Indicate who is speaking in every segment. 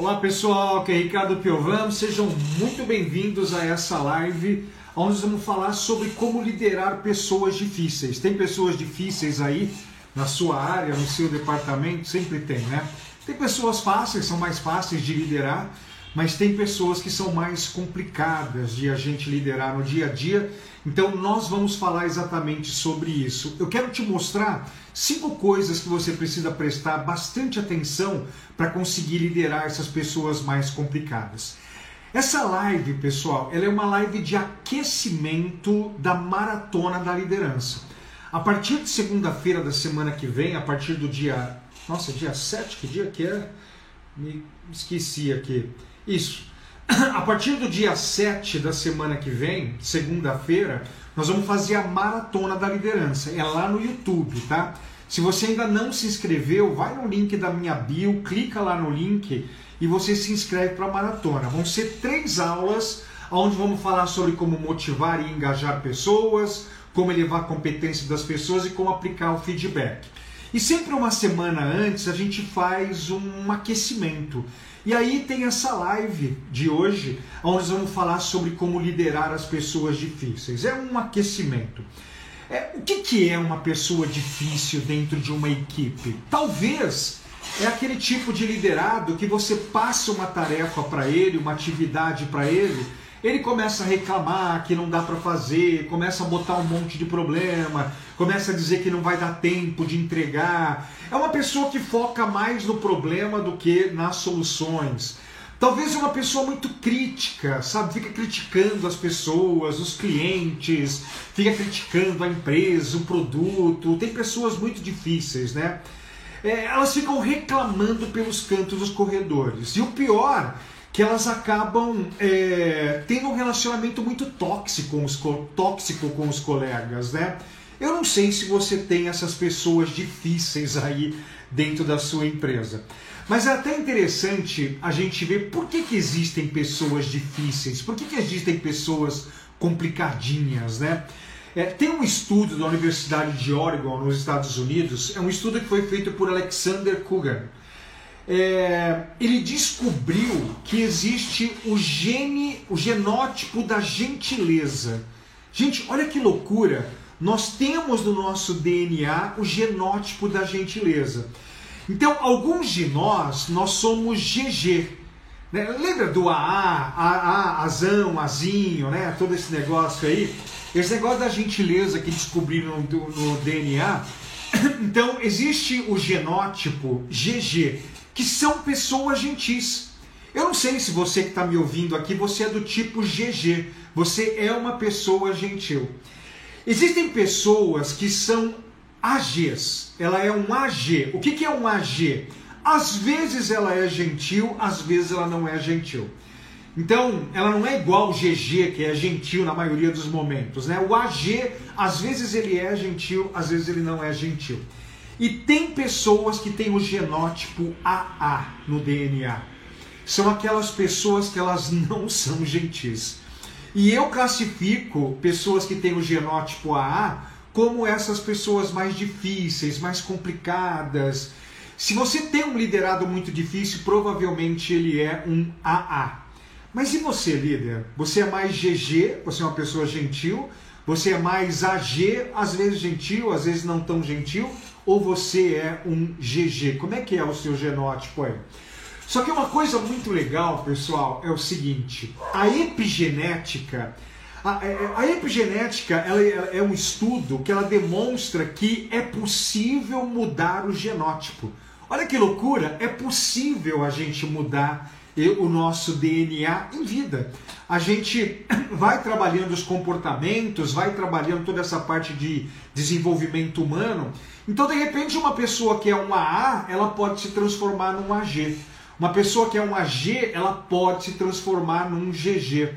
Speaker 1: Olá pessoal, aqui é Ricardo Piovam, sejam muito bem-vindos a essa live onde nós vamos falar sobre como liderar pessoas difíceis. Tem pessoas difíceis aí na sua área, no seu departamento? Sempre tem, né? Tem pessoas fáceis, são mais fáceis de liderar, mas tem pessoas que são mais complicadas de a gente liderar no dia a dia. Então nós vamos falar exatamente sobre isso. Eu quero te mostrar cinco coisas que você precisa prestar bastante atenção para conseguir liderar essas pessoas mais complicadas. Essa live, pessoal, ela é uma live de aquecimento da maratona da liderança. A partir de segunda-feira da semana que vem, a partir do dia. Nossa, dia 7, que dia que é? Me esqueci aqui. Isso. A partir do dia 7 da semana que vem, segunda-feira, nós vamos fazer a maratona da liderança. É lá no YouTube, tá? Se você ainda não se inscreveu, vai no link da minha bio, clica lá no link e você se inscreve para a maratona. Vão ser três aulas onde vamos falar sobre como motivar e engajar pessoas, como elevar a competência das pessoas e como aplicar o feedback. E sempre uma semana antes a gente faz um aquecimento. E aí tem essa live de hoje, onde nós vamos falar sobre como liderar as pessoas difíceis. É um aquecimento. É, o que, que é uma pessoa difícil dentro de uma equipe? Talvez é aquele tipo de liderado que você passa uma tarefa para ele, uma atividade para ele, ele começa a reclamar que não dá para fazer, começa a botar um monte de problema, começa a dizer que não vai dar tempo de entregar. É uma pessoa que foca mais no problema do que nas soluções. Talvez uma pessoa muito crítica, sabe? Fica criticando as pessoas, os clientes, fica criticando a empresa, o produto. Tem pessoas muito difíceis, né? É, elas ficam reclamando pelos cantos dos corredores. E o pior que elas acabam é, tendo um relacionamento muito tóxico com, os, tóxico com os colegas, né? Eu não sei se você tem essas pessoas difíceis aí dentro da sua empresa. Mas é até interessante a gente ver por que, que existem pessoas difíceis, por que, que existem pessoas complicadinhas, né? É, tem um estudo da Universidade de Oregon, nos Estados Unidos, é um estudo que foi feito por Alexander Kugan é, ele descobriu que existe o gene, o genótipo da gentileza. Gente, olha que loucura! Nós temos no nosso DNA o genótipo da gentileza. Então, alguns de nós, nós somos GG. Né? Lembra do AA, AA, Azão, Azinho, né? Todo esse negócio aí. Esse negócio da gentileza que descobriram no, no DNA. Então, existe o genótipo GG, que são pessoas gentis. Eu não sei se você que está me ouvindo aqui, você é do tipo GG, você é uma pessoa gentil. Existem pessoas que são AGs, ela é um AG. O que, que é um AG? Às vezes ela é gentil, às vezes ela não é gentil. Então, ela não é igual o GG, que é gentil na maioria dos momentos. Né? O AG, às vezes ele é gentil, às vezes ele não é gentil. E tem pessoas que têm o genótipo AA no DNA. São aquelas pessoas que elas não são gentis. E eu classifico pessoas que têm o genótipo AA como essas pessoas mais difíceis, mais complicadas. Se você tem um liderado muito difícil, provavelmente ele é um AA. Mas e você, líder? Você é mais GG, você é uma pessoa gentil, você é mais AG, às vezes gentil, às vezes não tão gentil, ou você é um GG? Como é que é o seu genótipo aí? Só que uma coisa muito legal, pessoal, é o seguinte: a epigenética, a, é, a epigenética ela é, é um estudo que ela demonstra que é possível mudar o genótipo. Olha que loucura! É possível a gente mudar o nosso DNA em vida. A gente vai trabalhando os comportamentos, vai trabalhando toda essa parte de desenvolvimento humano. Então, de repente, uma pessoa que é um AA, ela pode se transformar num AG. Uma pessoa que é um AG, ela pode se transformar num GG.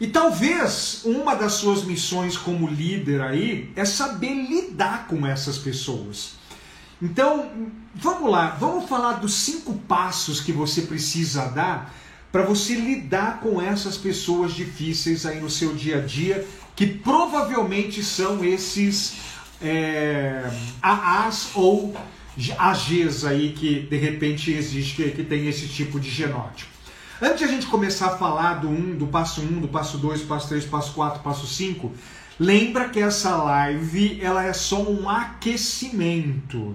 Speaker 1: E talvez uma das suas missões como líder aí é saber lidar com essas pessoas. Então, vamos lá, vamos falar dos cinco passos que você precisa dar para você lidar com essas pessoas difíceis aí no seu dia a dia, que provavelmente são esses é, AAs ou AGs aí que de repente existe, que, que tem esse tipo de genótipo. Antes de a gente começar a falar do 1, um, do passo 1, um, do passo 2, passo 3, passo 4, passo 5, lembra que essa live ela é só um aquecimento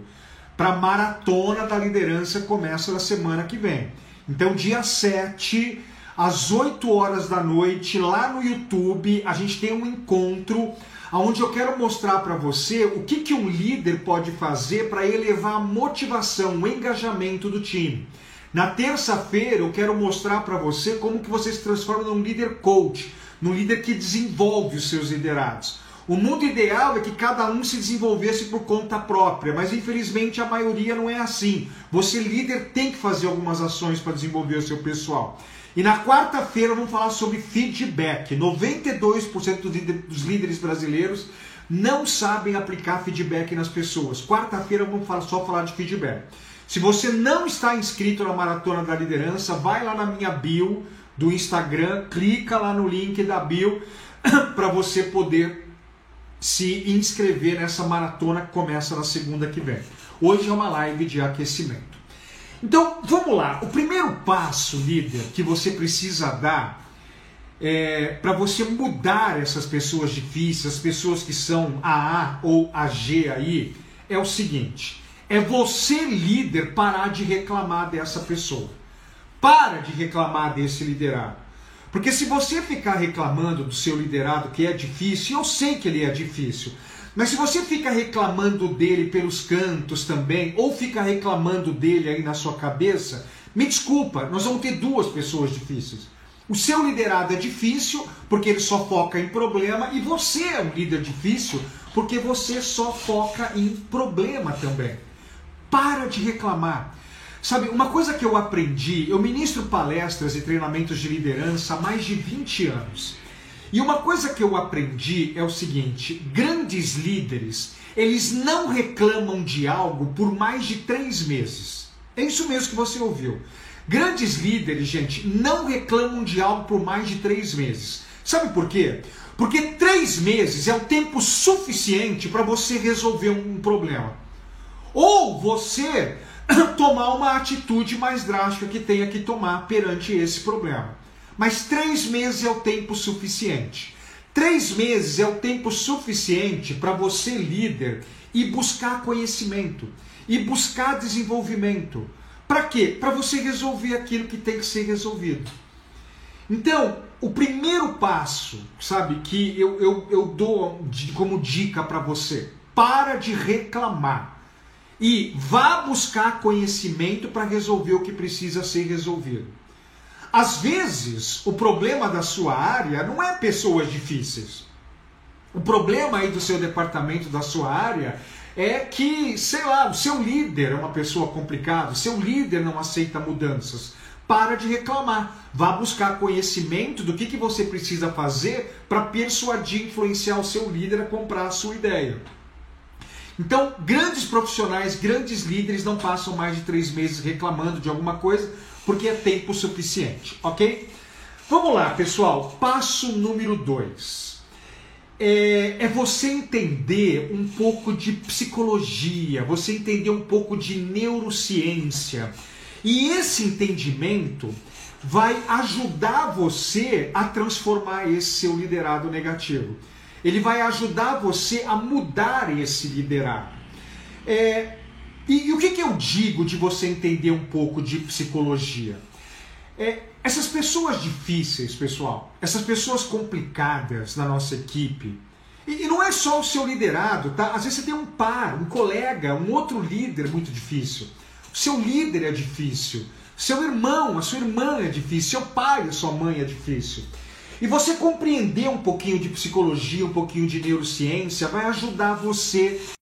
Speaker 1: para a maratona da liderança começa na semana que vem. Então, dia 7, às 8 horas da noite, lá no YouTube, a gente tem um encontro onde eu quero mostrar para você o que, que um líder pode fazer para elevar a motivação, o engajamento do time. Na terça-feira eu quero mostrar para você como que você se transforma num líder coach, num líder que desenvolve os seus liderados. O mundo ideal é que cada um se desenvolvesse por conta própria, mas infelizmente a maioria não é assim. Você, líder, tem que fazer algumas ações para desenvolver o seu pessoal. E na quarta-feira vamos falar sobre feedback. 92% dos líderes brasileiros não sabem aplicar feedback nas pessoas. Quarta-feira vamos só falar de feedback. Se você não está inscrito na Maratona da Liderança, vai lá na minha bio do Instagram, clica lá no link da bio para você poder se inscrever nessa maratona que começa na segunda que vem. Hoje é uma live de aquecimento. Então, vamos lá. O primeiro passo, líder, que você precisa dar é, para você mudar essas pessoas difíceis, as pessoas que são AA ou AG aí, é o seguinte: é você, líder, parar de reclamar dessa pessoa. Para de reclamar desse liderado. Porque se você ficar reclamando do seu liderado que é difícil, eu sei que ele é difícil, mas se você fica reclamando dele pelos cantos também, ou fica reclamando dele aí na sua cabeça, me desculpa, nós vamos ter duas pessoas difíceis. O seu liderado é difícil porque ele só foca em problema, e você é um líder difícil porque você só foca em problema também. Para de reclamar. Sabe, uma coisa que eu aprendi, eu ministro palestras e treinamentos de liderança há mais de 20 anos. E uma coisa que eu aprendi é o seguinte: grandes líderes, eles não reclamam de algo por mais de três meses. É isso mesmo que você ouviu. Grandes líderes, gente, não reclamam de algo por mais de três meses. Sabe por quê? Porque três meses é o tempo suficiente para você resolver um problema. Ou você tomar uma atitude mais drástica que tenha que tomar perante esse problema. Mas três meses é o tempo suficiente. Três meses é o tempo suficiente para você, líder, ir buscar conhecimento e buscar desenvolvimento. Para quê? Para você resolver aquilo que tem que ser resolvido. Então, o primeiro passo, sabe, que eu, eu, eu dou como dica para você: para de reclamar e vá buscar conhecimento para resolver o que precisa ser resolvido. Às vezes, o problema da sua área não é pessoas difíceis. O problema aí do seu departamento, da sua área, é que, sei lá, o seu líder é uma pessoa complicada, o seu líder não aceita mudanças. Para de reclamar. Vá buscar conhecimento do que, que você precisa fazer para persuadir, influenciar o seu líder a comprar a sua ideia. Então, grandes profissionais, grandes líderes não passam mais de três meses reclamando de alguma coisa, porque é tempo suficiente, ok? Vamos lá, pessoal. Passo número 2. É, é, você entender um pouco de psicologia, você entender um pouco de neurociência. E esse entendimento vai ajudar você a transformar esse seu liderado negativo. Ele vai ajudar você a mudar esse liderado. É, e, e o que, que eu digo de você entender um pouco de psicologia? É, essas pessoas difíceis, pessoal, essas pessoas complicadas na nossa equipe, e, e, não é só o seu liderado, tá? Às vezes você tem um par, um colega, um outro líder muito difícil. O seu líder é difícil. Seu irmão, a sua irmã é difícil. Seu pai, a sua mãe é difícil. E você compreender um pouquinho de psicologia, um pouquinho de neurociência, vai ajudar você